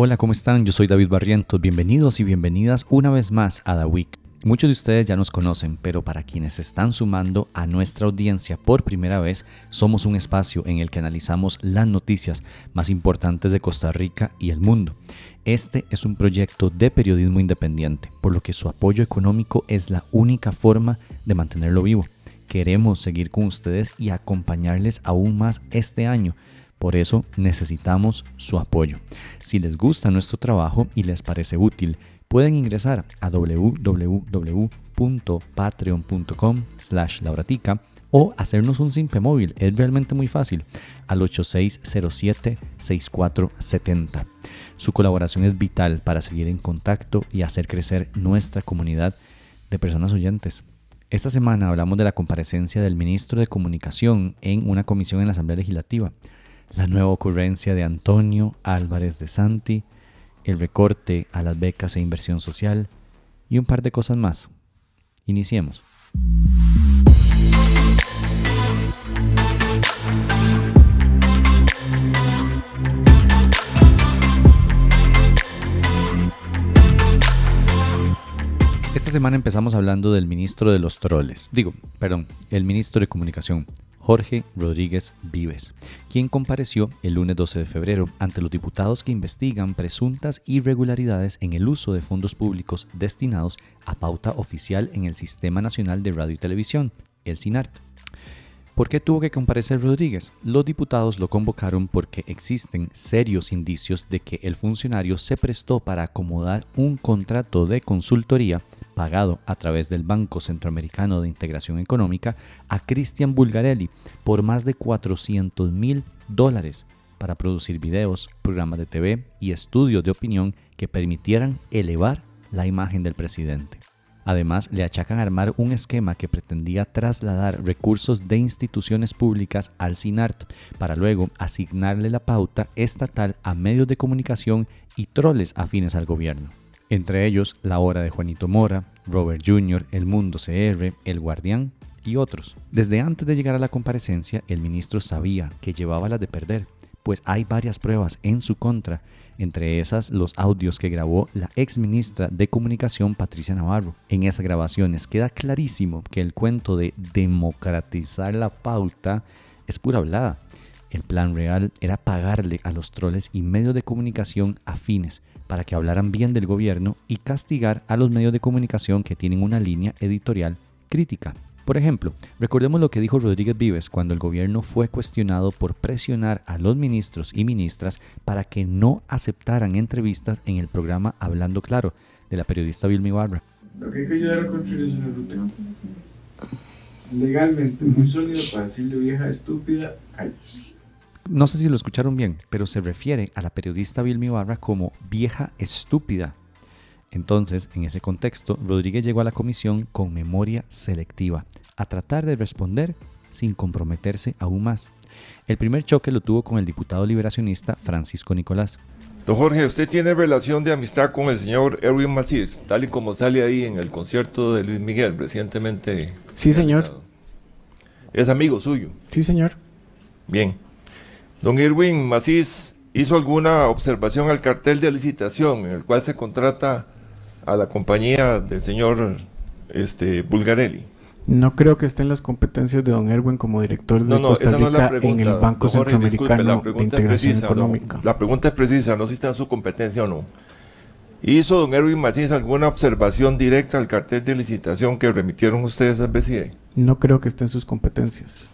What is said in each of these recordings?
Hola, ¿cómo están? Yo soy David Barrientos. Bienvenidos y bienvenidas una vez más a The Week. Muchos de ustedes ya nos conocen, pero para quienes están sumando a nuestra audiencia por primera vez, somos un espacio en el que analizamos las noticias más importantes de Costa Rica y el mundo. Este es un proyecto de periodismo independiente, por lo que su apoyo económico es la única forma de mantenerlo vivo. Queremos seguir con ustedes y acompañarles aún más este año por eso necesitamos su apoyo. Si les gusta nuestro trabajo y les parece útil, pueden ingresar a www.patreon.com slash lauratica o hacernos un simple móvil. Es realmente muy fácil al 8607-6470. Su colaboración es vital para seguir en contacto y hacer crecer nuestra comunidad de personas oyentes. Esta semana hablamos de la comparecencia del ministro de Comunicación en una comisión en la Asamblea Legislativa la nueva ocurrencia de Antonio Álvarez de Santi, el recorte a las becas e inversión social y un par de cosas más. Iniciemos. Esta semana empezamos hablando del ministro de los troles, digo, perdón, el ministro de Comunicación, Jorge Rodríguez Vives, quien compareció el lunes 12 de febrero ante los diputados que investigan presuntas irregularidades en el uso de fondos públicos destinados a pauta oficial en el Sistema Nacional de Radio y Televisión, el SINART. ¿Por qué tuvo que comparecer Rodríguez? Los diputados lo convocaron porque existen serios indicios de que el funcionario se prestó para acomodar un contrato de consultoría pagado a través del Banco Centroamericano de Integración Económica a Cristian Bulgarelli por más de 400 mil dólares para producir videos, programas de TV y estudios de opinión que permitieran elevar la imagen del presidente. Además, le achacan armar un esquema que pretendía trasladar recursos de instituciones públicas al SINART para luego asignarle la pauta estatal a medios de comunicación y troles afines al gobierno. Entre ellos, La Hora de Juanito Mora, Robert Jr., El Mundo CR, El Guardián y otros. Desde antes de llegar a la comparecencia, el ministro sabía que llevaba la de perder, pues hay varias pruebas en su contra entre esas los audios que grabó la ex ministra de Comunicación Patricia Navarro. En esas grabaciones queda clarísimo que el cuento de democratizar la pauta es pura hablada. El plan real era pagarle a los troles y medios de comunicación afines para que hablaran bien del gobierno y castigar a los medios de comunicación que tienen una línea editorial crítica. Por ejemplo, recordemos lo que dijo Rodríguez Vives cuando el gobierno fue cuestionado por presionar a los ministros y ministras para que no aceptaran entrevistas en el programa Hablando Claro de la periodista Vilma Ibarra. Lo que hay que ayudar a construir es una ruta legalmente muy sólida para decirle vieja estúpida, No sé si lo escucharon bien, pero se refiere a la periodista Vilma Ibarra como vieja estúpida entonces, en ese contexto, Rodríguez llegó a la comisión con memoria selectiva, a tratar de responder sin comprometerse aún más. El primer choque lo tuvo con el diputado liberacionista Francisco Nicolás. Don Jorge, usted tiene relación de amistad con el señor Erwin Macías, tal y como sale ahí en el concierto de Luis Miguel recientemente. Sí, señor. Es amigo suyo. Sí, señor. Bien. Don Erwin Macís hizo alguna observación al cartel de licitación en el cual se contrata a la compañía del señor este, Bulgarelli. No creo que esté en las competencias de don Erwin como director de Costa Rica en el Banco Centroamericano de Integración Económica. la pregunta es precisa, no si está en su competencia o no. ¿Hizo don Erwin Macías alguna observación directa al cartel de licitación que remitieron ustedes al BCE? No creo que esté en sus competencias.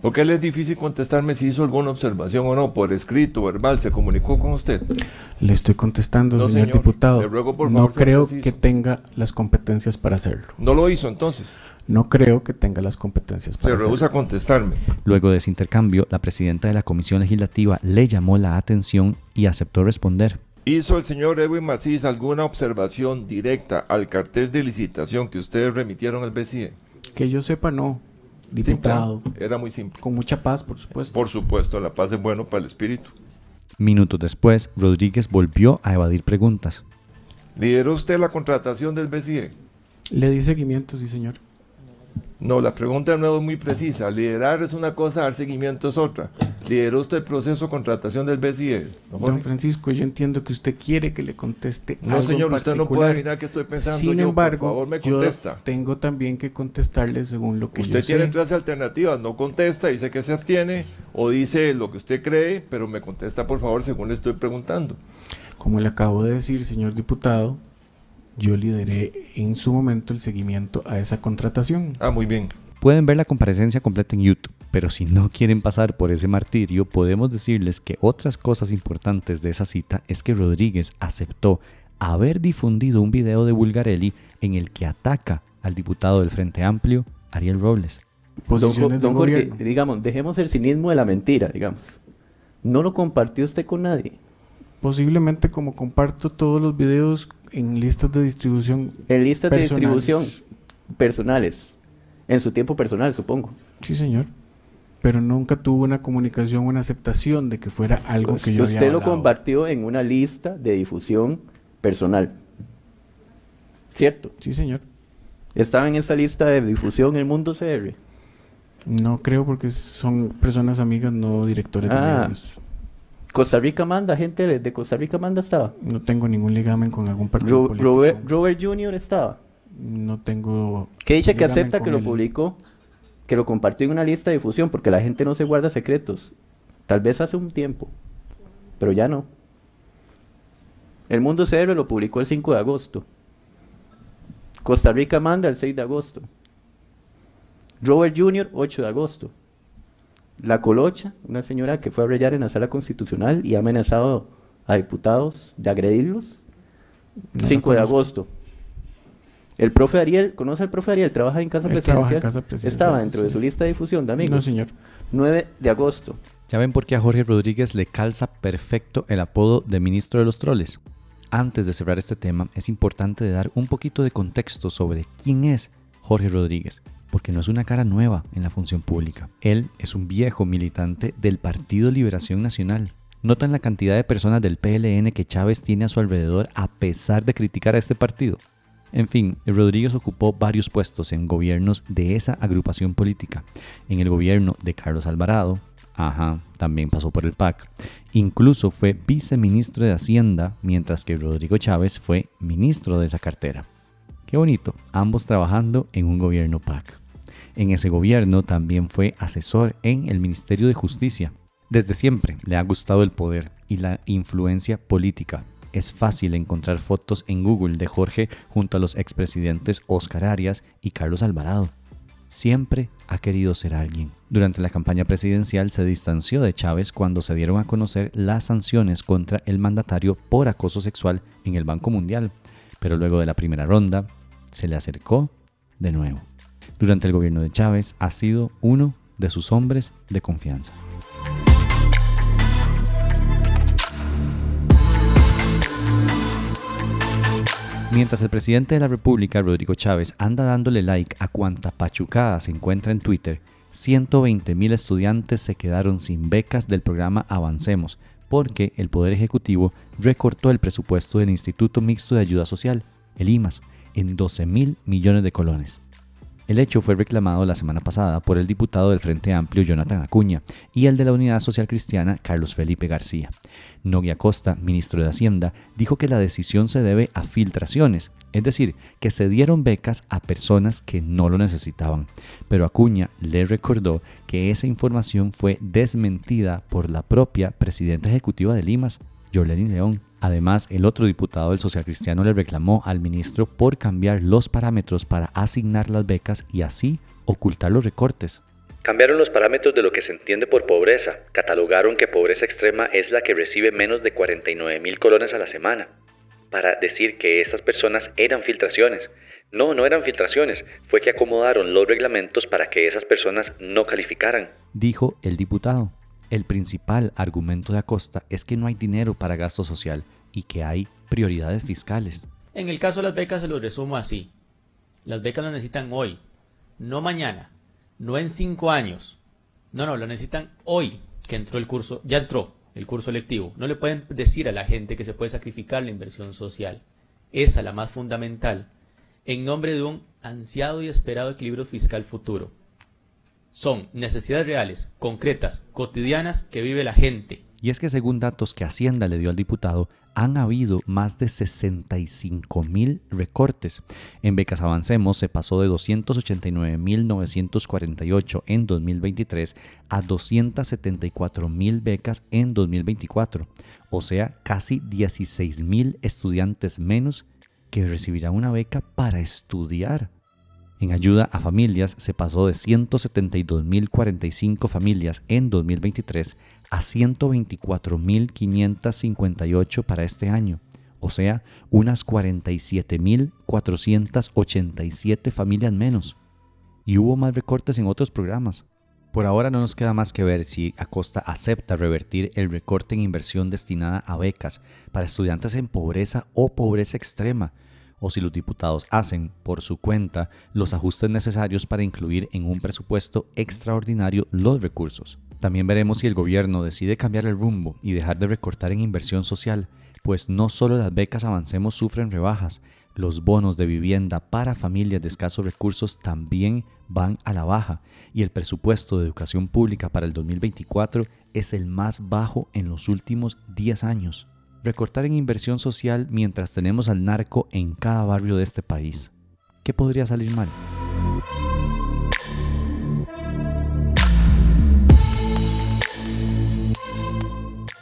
¿Por qué le es difícil contestarme si hizo alguna observación o no, por escrito, verbal, se comunicó con usted? Le estoy contestando, señor, diputado. no creo que tenga las competencias para hacerlo. ¿No lo hizo entonces? No creo que tenga las competencias para hacerlo. Se rehúsa a contestarme. Luego de ese intercambio, la presidenta de la Comisión Legislativa le llamó la atención y aceptó responder. ¿Hizo el señor Edwin Macís alguna observación directa al cartel de licitación que ustedes remitieron al BCE? Que yo sepa, no diputado. Era muy simple. Con mucha paz, por supuesto. Por supuesto, la paz es bueno para el espíritu. Minutos después, Rodríguez volvió a evadir preguntas. ¿Lideró usted la contratación del BCE? Le di seguimiento, sí, señor. No, la pregunta no es muy precisa. Liderar es una cosa, dar seguimiento es otra. lideró usted el proceso de contratación del BCE. Don, Francisco, yo entiendo que usted quiere que le conteste. No, señor, usted no puede adivinar qué estoy pensando. Sin embargo, por favor, me contesta. yo tengo también que contestarle según lo que usted yo sé. Tiene tres alternativas, no contesta, dice que se abstiene, o dice lo que usted cree, pero me contesta por favor según le estoy preguntando. Como le acabo de decir, señor diputado, yo lideré en su momento el seguimiento a esa contratación. Ah, muy bien. Pueden ver la comparecencia completa en YouTube, pero si no quieren pasar por ese martirio, podemos decirles que otras cosas importantes de esa cita es que Rodríguez aceptó haber difundido un video de Bulgarelli en el que ataca al diputado del Frente Amplio, Ariel Robles. Don, don Jorge, digamos, dejemos el cinismo de la mentira, digamos. ¿No lo compartió usted con nadie? Posiblemente como comparto todos los videos en listas de distribución. En listas de distribución personales en su tiempo personal, supongo. Sí, señor. Pero nunca tuvo una comunicación, una aceptación de que fuera algo pues que yo Usted lo compartió en una lista de difusión personal. ¿Cierto? Sí, señor. ¿Estaba en esa lista de difusión el mundo CR? No creo porque son personas amigas, no directores de ah. medios. Costa Rica manda, gente de Costa Rica manda estaba. No tengo ningún ligamen con algún partido político. Robert, Robert Jr. estaba no tengo... ¿Qué dice que acepta que lo publicó? Que lo compartió en una lista de difusión porque la gente no se guarda secretos. Tal vez hace un tiempo, pero ya no. El Mundo CR lo publicó el 5 de agosto. Costa Rica manda el 6 de agosto. Robert Jr., 8 de agosto. La Colocha, una señora que fue a brillar en la sala constitucional y ha amenazado a diputados de agredirlos, 5 de agosto. El profe Ariel, ¿conoce al profe Ariel? Trabaja en Casa, presidencial? Estaba dentro de su lista de difusión de amigos. No, señor. 9 de agosto. Ya ven por qué a Jorge Rodríguez le calza perfecto el apodo de ministro de los troles. Antes de cerrar este tema, es importante dar un poquito de contexto sobre quién es Jorge Rodríguez, porque no es una cara nueva en la función pública. Él es un viejo militante del Partido Liberación Nacional. Notan la cantidad de personas del PLN que Chávez tiene a su alrededor a pesar de criticar a este partido. En fin, Rodríguez ocupó varios puestos en gobiernos de esa agrupación política. En el gobierno de Carlos Alvarado, ajá, también pasó por el PAC. Incluso fue viceministro de Hacienda, mientras que Rodrigo Chávez fue ministro de esa cartera. Qué bonito, ambos trabajando en un gobierno PAC. En ese gobierno también fue asesor en el Ministerio de Justicia. Desde siempre le ha gustado el poder y la influencia política, es fácil encontrar fotos en Google de Jorge junto a los expresidentes Oscar Arias y Carlos Alvarado. Siempre ha querido ser alguien. Durante la campaña presidencial se distanció de Chávez cuando se dieron a conocer las sanciones contra el mandatario por acoso sexual en el Banco Mundial, pero luego de la primera ronda se le acercó de nuevo. Durante el gobierno de Chávez ha sido uno de sus hombres de confianza. Mientras el presidente de la República, Rodrigo Chávez, anda dándole like a cuanta pachucada se encuentra en Twitter, 120 mil estudiantes se quedaron sin becas del programa Avancemos, porque el Poder Ejecutivo recortó el presupuesto del Instituto Mixto de Ayuda Social, el IMAS, en 12 mil millones de colones. El hecho fue reclamado la semana pasada por el diputado del Frente Amplio Jonathan Acuña y el de la Unidad Social Cristiana Carlos Felipe García. Nogui Acosta, ministro de Hacienda, dijo que la decisión se debe a filtraciones, es decir, que se dieron becas a personas que no lo necesitaban. Pero Acuña le recordó que esa información fue desmentida por la propia presidenta ejecutiva de Limas, Jorleni León. Además, el otro diputado del Social Cristiano le reclamó al ministro por cambiar los parámetros para asignar las becas y así ocultar los recortes. Cambiaron los parámetros de lo que se entiende por pobreza. Catalogaron que pobreza extrema es la que recibe menos de 49 mil colones a la semana, para decir que estas personas eran filtraciones. No, no eran filtraciones, fue que acomodaron los reglamentos para que esas personas no calificaran. Dijo el diputado. El principal argumento de Acosta es que no hay dinero para gasto social y que hay prioridades fiscales. En el caso de las becas se lo resumo así. Las becas lo necesitan hoy, no mañana, no en cinco años. No, no, lo necesitan hoy que entró el curso, ya entró el curso lectivo. No le pueden decir a la gente que se puede sacrificar la inversión social. Esa la más fundamental, en nombre de un ansiado y esperado equilibrio fiscal futuro. Son necesidades reales, concretas, cotidianas que vive la gente. Y es que según datos que Hacienda le dio al diputado, han habido más de 65 mil recortes. En becas Avancemos se pasó de 289.948 en 2023 a 274.000 becas en 2024, o sea, casi 16.000 estudiantes menos que recibirán una beca para estudiar. En ayuda a familias se pasó de 172.045 familias en 2023 a 124.558 para este año, o sea, unas 47.487 familias menos. Y hubo más recortes en otros programas. Por ahora no nos queda más que ver si Acosta acepta revertir el recorte en inversión destinada a becas para estudiantes en pobreza o pobreza extrema, o si los diputados hacen por su cuenta los ajustes necesarios para incluir en un presupuesto extraordinario los recursos. También veremos si el gobierno decide cambiar el rumbo y dejar de recortar en inversión social, pues no solo las becas Avancemos sufren rebajas, los bonos de vivienda para familias de escasos recursos también van a la baja y el presupuesto de educación pública para el 2024 es el más bajo en los últimos 10 años recortar en inversión social mientras tenemos al narco en cada barrio de este país. ¿Qué podría salir mal?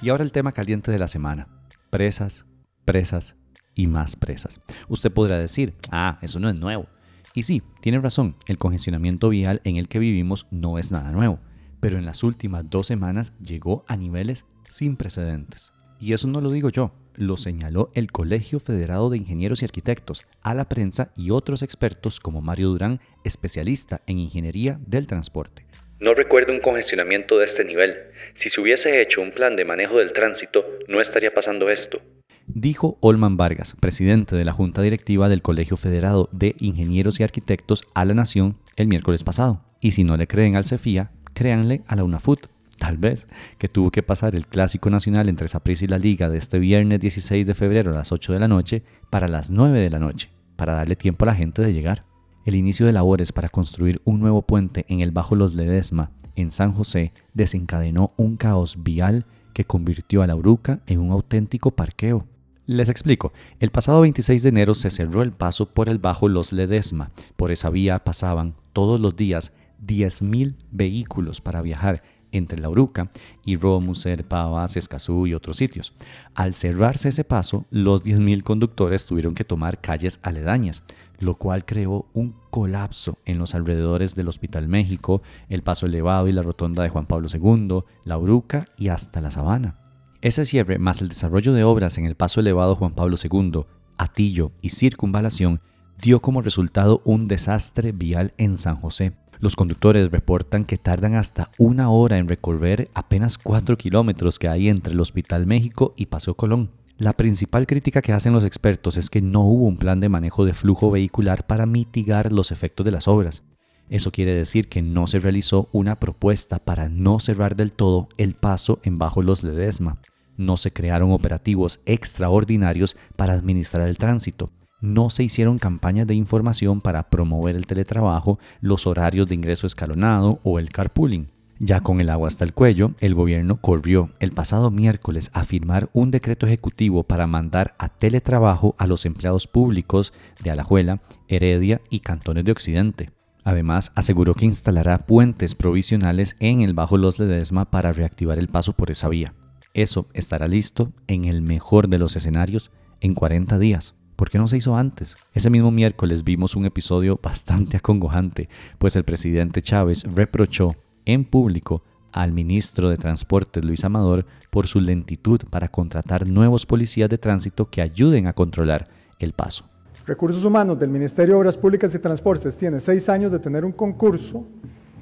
Y ahora el tema caliente de la semana. Presas, presas y más presas. Usted podrá decir, ah, eso no es nuevo. Y sí, tiene razón, el congestionamiento vial en el que vivimos no es nada nuevo, pero en las últimas dos semanas llegó a niveles sin precedentes. Y eso no lo digo yo, lo señaló el Colegio Federado de Ingenieros y Arquitectos a la prensa y otros expertos como Mario Durán, especialista en ingeniería del transporte. No recuerdo un congestionamiento de este nivel. Si se hubiese hecho un plan de manejo del tránsito, no estaría pasando esto. Dijo Olman Vargas, presidente de la Junta Directiva del Colegio Federado de Ingenieros y Arquitectos a la Nación el miércoles pasado. Y si no le creen al CEFIA, créanle a la UNAFUT, tal vez, que tuvo que pasar el clásico nacional entre Saprissa y la Liga de este viernes 16 de febrero a las 8 de la noche para las 9 de la noche, para darle tiempo a la gente de llegar. El inicio de labores para construir un nuevo puente en el Bajo Los Ledesma, en San José, desencadenó un caos vial que convirtió a la Uruca en un auténtico parqueo. Les explico, el pasado 26 de enero se cerró el paso por el Bajo Los Ledesma. Por esa vía pasaban todos los días 10.000 vehículos para viajar entre La Uruca y Romuser, Pavas, Escazú y otros sitios. Al cerrarse ese paso, los 10.000 conductores tuvieron que tomar calles aledañas, lo cual creó un colapso en los alrededores del Hospital México, el Paso Elevado y la Rotonda de Juan Pablo II, La Uruca y hasta La Sabana. Ese cierre, más el desarrollo de obras en el Paso Elevado Juan Pablo II, Atillo y Circunvalación, dio como resultado un desastre vial en San José, los conductores reportan que tardan hasta una hora en recorrer apenas 4 kilómetros que hay entre el Hospital México y Paseo Colón. La principal crítica que hacen los expertos es que no hubo un plan de manejo de flujo vehicular para mitigar los efectos de las obras. Eso quiere decir que no se realizó una propuesta para no cerrar del todo el paso en Bajo Los Ledesma. No se crearon operativos extraordinarios para administrar el tránsito no se hicieron campañas de información para promover el teletrabajo, los horarios de ingreso escalonado o el carpooling. Ya con el agua hasta el cuello, el gobierno corrió el pasado miércoles a firmar un decreto ejecutivo para mandar a teletrabajo a los empleados públicos de Alajuela, Heredia y Cantones de Occidente. Además, aseguró que instalará puentes provisionales en el Bajo Los Ledesma para reactivar el paso por esa vía. Eso estará listo, en el mejor de los escenarios, en 40 días. ¿Por qué no se hizo antes? Ese mismo miércoles vimos un episodio bastante acongojante, pues el presidente Chávez reprochó en público al ministro de Transportes Luis Amador por su lentitud para contratar nuevos policías de tránsito que ayuden a controlar el paso. Recursos Humanos del Ministerio de Obras Públicas y Transportes tiene seis años de tener un concurso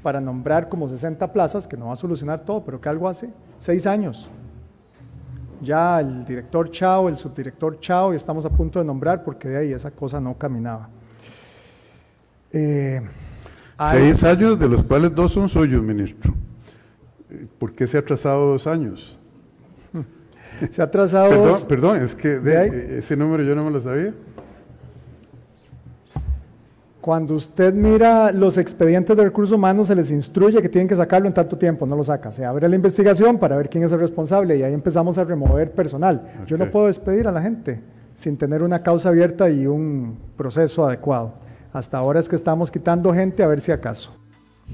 para nombrar como 60 plazas, que no va a solucionar todo, pero que algo hace. Seis años ya el director Chao, el subdirector Chao, y estamos a punto de nombrar porque de ahí esa cosa no caminaba. Eh, Seis años, de los cuales dos son suyos, ministro. ¿Por qué se ha atrasado dos años? Se ha atrasado perdón, dos. Perdón, es que ese número yo no me lo sabía. Cuando usted mira los expedientes de recursos humanos, se les instruye que tienen que sacarlo en tanto tiempo, no lo saca. Se abre la investigación para ver quién es el responsable y ahí empezamos a remover personal. Yo no puedo despedir a la gente sin tener una causa abierta y un proceso adecuado. Hasta ahora es que estamos quitando gente a ver si acaso.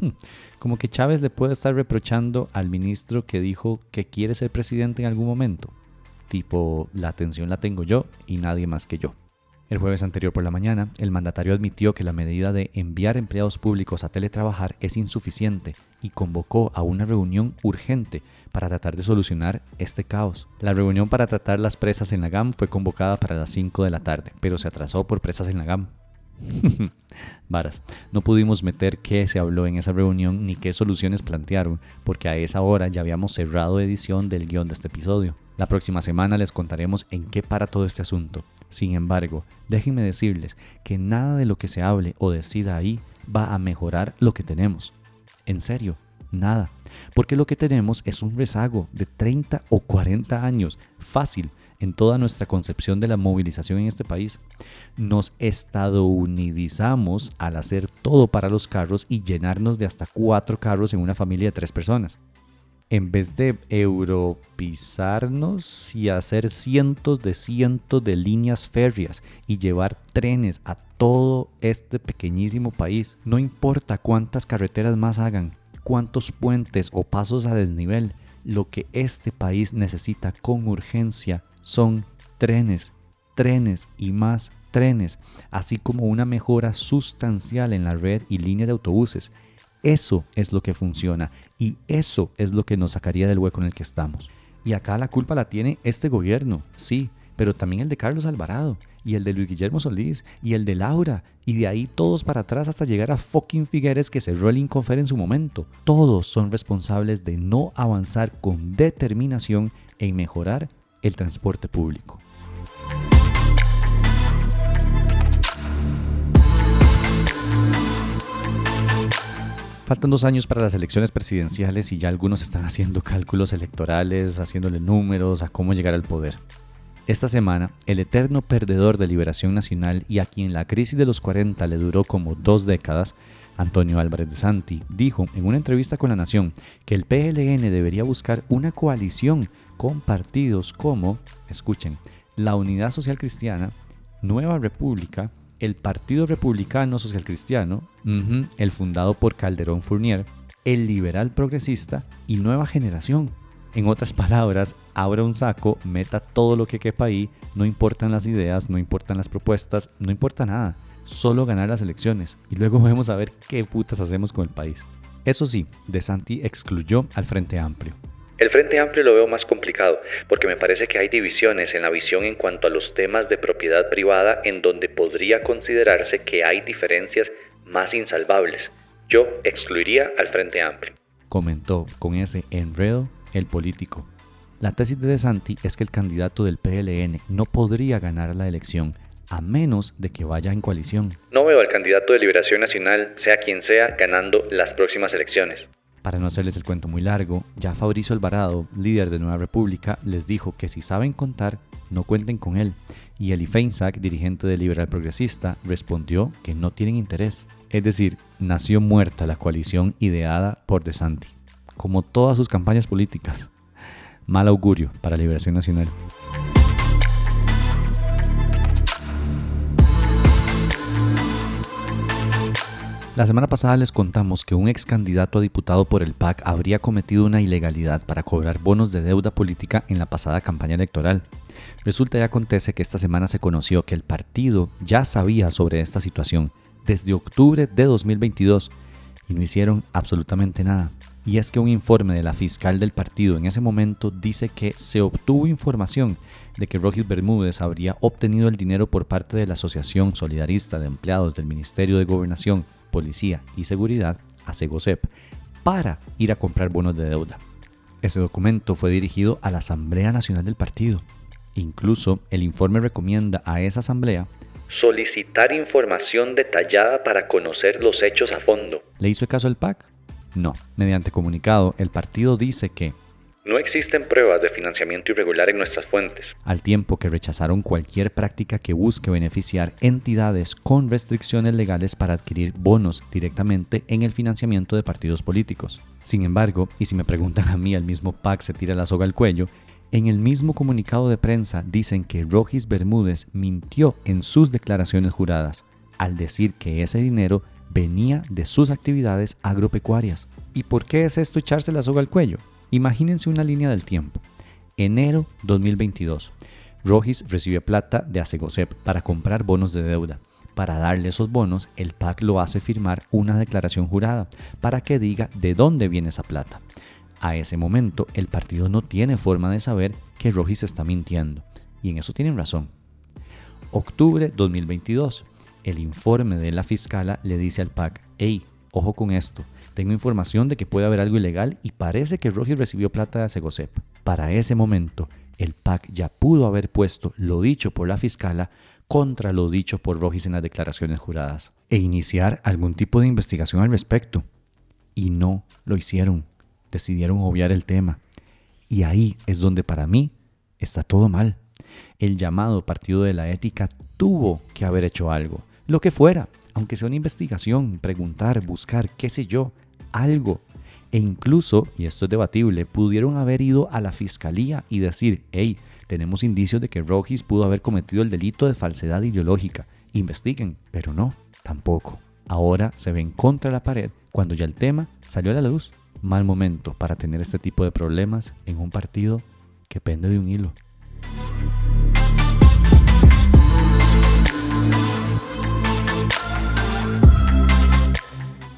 Como que Chávez le puede estar reprochando al ministro que dijo que quiere ser presidente en algún momento. Tipo, la atención la tengo yo y nadie más que yo. El jueves anterior por la mañana, el mandatario admitió que la medida de enviar empleados públicos a teletrabajar es insuficiente y convocó a una reunión urgente para tratar de solucionar este caos. La reunión para tratar las presas en la GAM fue convocada para las 5 de la tarde, pero se atrasó por presas en la GAM. Varas, no pudimos meter qué se habló en esa reunión ni qué soluciones plantearon, porque a esa hora ya habíamos cerrado edición del guion de este episodio. La próxima semana les contaremos en qué para todo este asunto. Sin embargo, déjenme decirles que nada de lo que se hable o decida ahí va a mejorar lo que tenemos. En serio, nada. Porque lo que tenemos es un rezago de 30 o 40 años, fácil, en toda nuestra concepción de la movilización en este país. Nos estadounidizamos al hacer todo para los carros y llenarnos de hasta cuatro carros en una familia de tres personas en vez de europizarnos y hacer cientos de cientos de líneas férreas y llevar trenes a todo este pequeñísimo país, no importa cuántas carreteras más hagan, cuántos puentes o pasos a desnivel, lo que este país necesita con urgencia son trenes, trenes y más trenes, así como una mejora sustancial en la red y línea de autobuses eso es lo que funciona y eso es lo que nos sacaría del hueco en el que estamos. Y acá la culpa la tiene este gobierno, sí, pero también el de Carlos Alvarado y el de Luis Guillermo Solís y el de Laura y de ahí todos para atrás hasta llegar a fucking Figueres que cerró el Inconfer en su momento. Todos son responsables de no avanzar con determinación en mejorar el transporte público. Faltan dos años para las elecciones presidenciales y ya algunos están haciendo cálculos electorales, haciéndole números a cómo llegar al poder. Esta semana, el eterno perdedor de Liberación Nacional y a quien la crisis de los 40 le duró como dos décadas, Antonio Álvarez de Santi, dijo en una entrevista con La Nación que el PLN debería buscar una coalición con partidos como, escuchen, la Unidad Social Cristiana, Nueva República, el Partido Republicano Social Cristiano, el fundado por Calderón Fournier, el Liberal Progresista y Nueva Generación. En otras palabras, abra un saco, meta todo lo que quepa ahí, no importan las ideas, no importan las propuestas, no importa nada, solo ganar las elecciones y luego vamos a ver qué putas hacemos con el país. Eso sí, De Santi excluyó al Frente Amplio. El Frente Amplio lo veo más complicado, porque me parece que hay divisiones en la visión en cuanto a los temas de propiedad privada en donde podría considerarse que hay diferencias más insalvables. Yo excluiría al Frente Amplio. Comentó con ese enredo el político. La tesis de De Santi es que el candidato del PLN no podría ganar la elección a menos de que vaya en coalición. No veo al candidato de Liberación Nacional, sea quien sea, ganando las próximas elecciones. Para no hacerles el cuento muy largo, ya Fabricio Alvarado, líder de Nueva República, les dijo que si saben contar, no cuenten con él. Y Eli Feinsack, dirigente de Liberal Progresista, respondió que no tienen interés. Es decir, nació muerta la coalición ideada por De Santi, como todas sus campañas políticas. Mal augurio para Liberación Nacional. La semana pasada les contamos que un ex candidato a diputado por el PAC habría cometido una ilegalidad para cobrar bonos de deuda política en la pasada campaña electoral. Resulta y acontece que esta semana se conoció que el partido ya sabía sobre esta situación desde octubre de 2022 y no hicieron absolutamente nada. Y es que un informe de la fiscal del partido en ese momento dice que se obtuvo información de que Rogis Bermúdez habría obtenido el dinero por parte de la Asociación Solidarista de Empleados del Ministerio de Gobernación Policía y Seguridad, a Segosep, para ir a comprar bonos de deuda. Ese documento fue dirigido a la Asamblea Nacional del partido. Incluso el informe recomienda a esa asamblea solicitar información detallada para conocer los hechos a fondo. ¿Le hizo caso el PAC? No. Mediante comunicado, el partido dice que No existen pruebas de financiamiento irregular en nuestras fuentes. Al tiempo que rechazaron cualquier práctica que busque beneficiar entidades con restricciones legales para adquirir bonos directamente en el financiamiento de partidos políticos. Sin embargo, y si me preguntan a mí, el mismo PAC se tira la soga al cuello, en el mismo comunicado de prensa dicen que Rogis Bermúdez mintió en sus declaraciones juradas al decir que ese dinero venía de sus actividades agropecuarias. ¿Y por qué es esto echarse la soga al cuello? Imagínense una línea del tiempo. Enero 2022. Rogis recibe plata de Asegocep para comprar bonos de deuda. Para darle esos bonos, el PAC lo hace firmar una declaración jurada para que diga de dónde viene esa plata. A ese momento, el partido no tiene forma de saber que Rogis está mintiendo. Y en eso tienen razón. Octubre 2022. El informe de la fiscala le dice al PAC, hey, ojo con esto, tengo información de que puede haber algo ilegal y parece que Rogis recibió plata de Segosep. Para ese momento, el PAC ya pudo haber puesto lo dicho por la fiscala contra lo dicho por Rogis en las declaraciones juradas e iniciar algún tipo de investigación al respecto. Y no lo hicieron. Decidieron obviar el tema. Y ahí es donde para mí está todo mal. El llamado Partido de la Ética tuvo que haber hecho algo, lo que fuera, aunque sea una investigación, preguntar, buscar, qué sé yo, algo. E incluso, y esto es debatible, pudieron haber ido a la fiscalía y decir, hey, tenemos indicios de que Rogis pudo haber cometido el delito de falsedad ideológica. Investiguen, pero no, tampoco. Ahora se ven contra la pared cuando ya el tema salió a la luz. Mal momento para tener este tipo de problemas en un partido que pende de un hilo.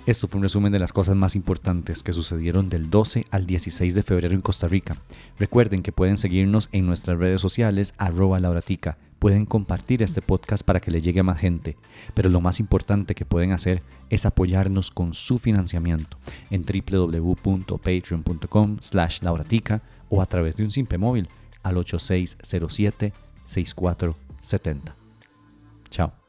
Esto fue un resumen de las cosas más importantes que sucedieron del 12 al 16 de febrero en Costa Rica. Recuerden que pueden seguirnos en nuestras redes sociales arroba lauratica. Pueden compartir este podcast para que le llegue a más gente. Pero lo más importante que pueden hacer es apoyarnos con su financiamiento en www.patreon.com slash lauratica o a través de un simple móvil al 8607 6470. Chao.